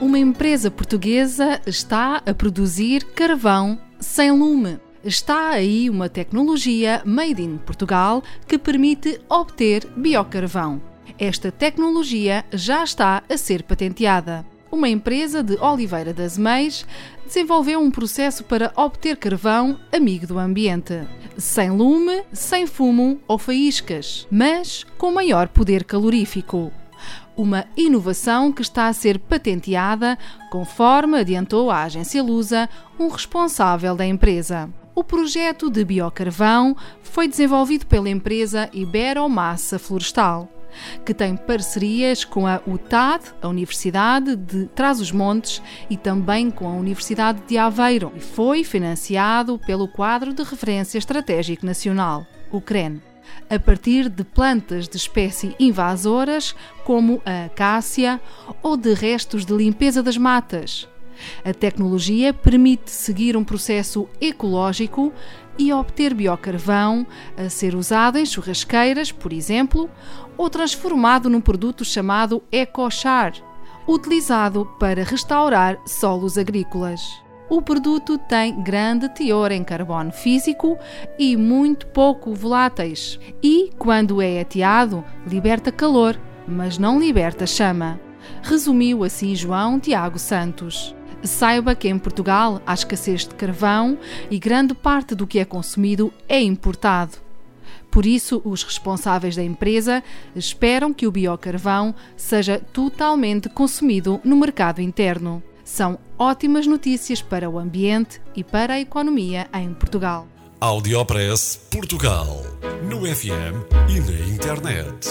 Uma empresa portuguesa está a produzir carvão sem lume. Está aí uma tecnologia made in Portugal que permite obter biocarvão. Esta tecnologia já está a ser patenteada. Uma empresa de Oliveira das Meias desenvolveu um processo para obter carvão amigo do ambiente, sem lume, sem fumo ou faíscas, mas com maior poder calorífico uma inovação que está a ser patenteada, conforme adiantou a agência Lusa, um responsável da empresa. O projeto de biocarvão foi desenvolvido pela empresa Iberomassa Florestal, que tem parcerias com a UTAD, a Universidade de Trás-os-Montes, e também com a Universidade de Aveiro, e foi financiado pelo Quadro de Referência Estratégico Nacional, o CREN a partir de plantas de espécie invasoras, como a acácia, ou de restos de limpeza das matas. A tecnologia permite seguir um processo ecológico e obter biocarvão a ser usado em churrasqueiras, por exemplo, ou transformado num produto chamado EcoChar, utilizado para restaurar solos agrícolas. O produto tem grande teor em carbono físico e muito pouco voláteis, e, quando é ateado, liberta calor, mas não liberta chama. Resumiu assim João Tiago Santos. Saiba que em Portugal há escassez de carvão e grande parte do que é consumido é importado. Por isso, os responsáveis da empresa esperam que o biocarvão seja totalmente consumido no mercado interno. São ótimas notícias para o ambiente e para a economia em Portugal. Audiopress Portugal. No FM e na internet.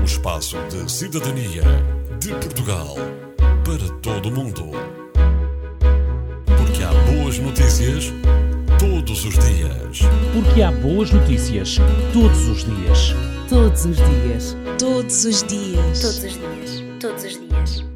O espaço de cidadania de Portugal para todo o mundo. Porque há boas notícias todos os dias. Porque há boas notícias todos os dias. Todos os dias. Todos os dias. Todos os dias. Todos os dias.